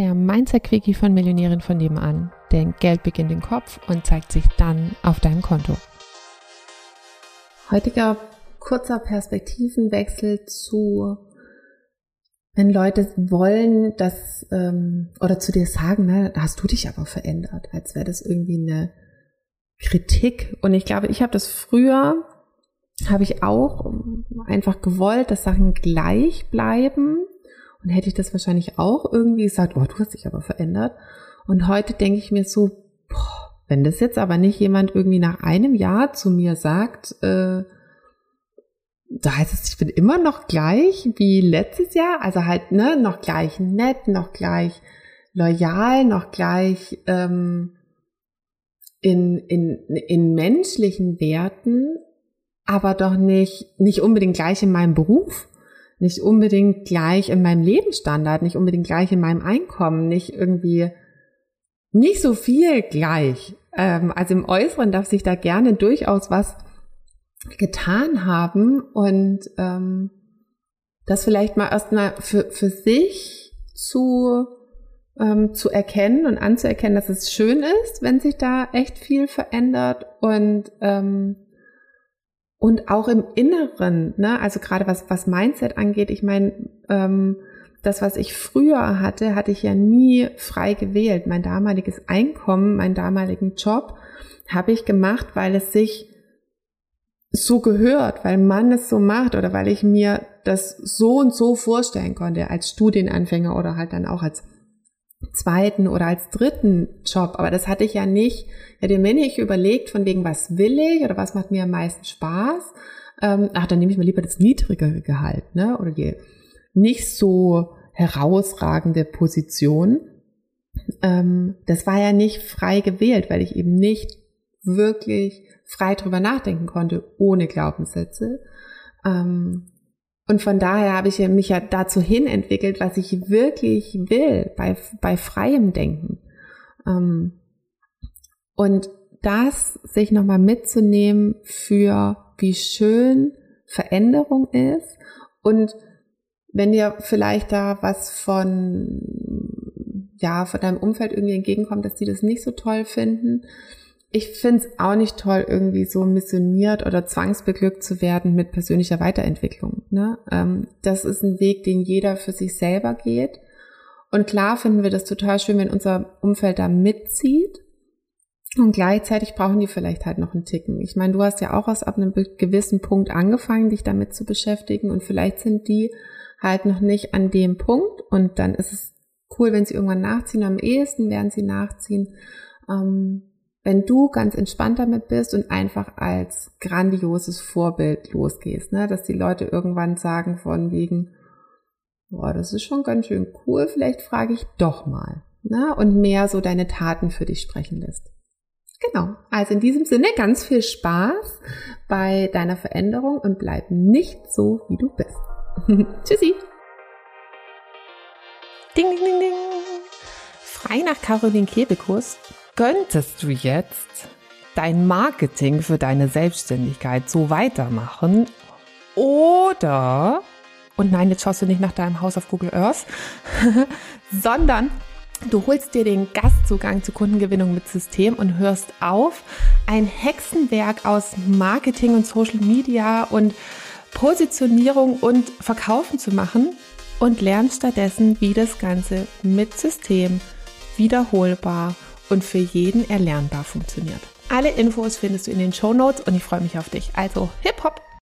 der Mindset-Quickie von Millionären von nebenan. Denn Geld beginnt im Kopf und zeigt sich dann auf deinem Konto. Heutiger kurzer Perspektivenwechsel zu, wenn Leute wollen, dass, ähm, oder zu dir sagen, ne, hast du dich aber verändert, als wäre das irgendwie eine Kritik. Und ich glaube, ich habe das früher, habe ich auch einfach gewollt, dass Sachen gleich bleiben und hätte ich das wahrscheinlich auch irgendwie gesagt, oh, du hast dich aber verändert. Und heute denke ich mir so, boah, wenn das jetzt aber nicht jemand irgendwie nach einem Jahr zu mir sagt, äh, da heißt es, ich bin immer noch gleich wie letztes Jahr, also halt ne, noch gleich nett, noch gleich loyal, noch gleich ähm, in, in, in menschlichen Werten, aber doch nicht, nicht unbedingt gleich in meinem Beruf nicht unbedingt gleich in meinem Lebensstandard, nicht unbedingt gleich in meinem Einkommen, nicht irgendwie nicht so viel gleich. Ähm, also im Äußeren darf sich da gerne durchaus was getan haben und ähm, das vielleicht mal erst mal für, für sich zu, ähm, zu erkennen und anzuerkennen, dass es schön ist, wenn sich da echt viel verändert und ähm, und auch im Inneren, ne? also gerade was, was Mindset angeht, ich meine, ähm, das, was ich früher hatte, hatte ich ja nie frei gewählt. Mein damaliges Einkommen, meinen damaligen Job habe ich gemacht, weil es sich so gehört, weil man es so macht oder weil ich mir das so und so vorstellen konnte als Studienanfänger oder halt dann auch als zweiten oder als dritten Job. Aber das hatte ich ja nicht. Ich hatte mir nicht überlegt, von wegen, was will ich oder was macht mir am meisten Spaß. Ähm, ach, dann nehme ich mir lieber das niedrigere Gehalt, ne? Oder die nicht so herausragende Position. Ähm, das war ja nicht frei gewählt, weil ich eben nicht wirklich frei drüber nachdenken konnte, ohne Glaubenssätze. Ähm, und von daher habe ich mich ja dazu hin entwickelt, was ich wirklich will, bei, bei freiem Denken. Ähm, und das sich nochmal mitzunehmen für wie schön Veränderung ist und wenn dir vielleicht da was von, ja, von deinem Umfeld irgendwie entgegenkommt, dass die das nicht so toll finden, ich finde es auch nicht toll, irgendwie so missioniert oder zwangsbeglückt zu werden mit persönlicher Weiterentwicklung. Ne? Ähm, das ist ein Weg, den jeder für sich selber geht. Und klar finden wir das total schön, wenn unser Umfeld da mitzieht. Und gleichzeitig brauchen die vielleicht halt noch einen Ticken. Ich meine, du hast ja auch aus ab einem gewissen Punkt angefangen, dich damit zu beschäftigen. Und vielleicht sind die halt noch nicht an dem Punkt. Und dann ist es cool, wenn sie irgendwann nachziehen. Am ehesten werden sie nachziehen. Ähm, wenn du ganz entspannt damit bist und einfach als grandioses Vorbild losgehst, ne? dass die Leute irgendwann sagen von wegen, boah, das ist schon ganz schön cool, vielleicht frage ich doch mal. Ne? Und mehr so deine Taten für dich sprechen lässt. Genau. Also in diesem Sinne ganz viel Spaß bei deiner Veränderung und bleib nicht so, wie du bist. Tschüssi. Ding, ding, ding, ding. Frei nach Caroline Kebekus Könntest du jetzt dein Marketing für deine Selbstständigkeit so weitermachen oder, und nein, jetzt schaust du nicht nach deinem Haus auf Google Earth, sondern Du holst dir den Gastzugang zur Kundengewinnung mit System und hörst auf, ein Hexenwerk aus Marketing und Social Media und Positionierung und Verkaufen zu machen und lernst stattdessen, wie das Ganze mit System wiederholbar und für jeden erlernbar funktioniert. Alle Infos findest du in den Show Notes und ich freue mich auf dich. Also, hip hop!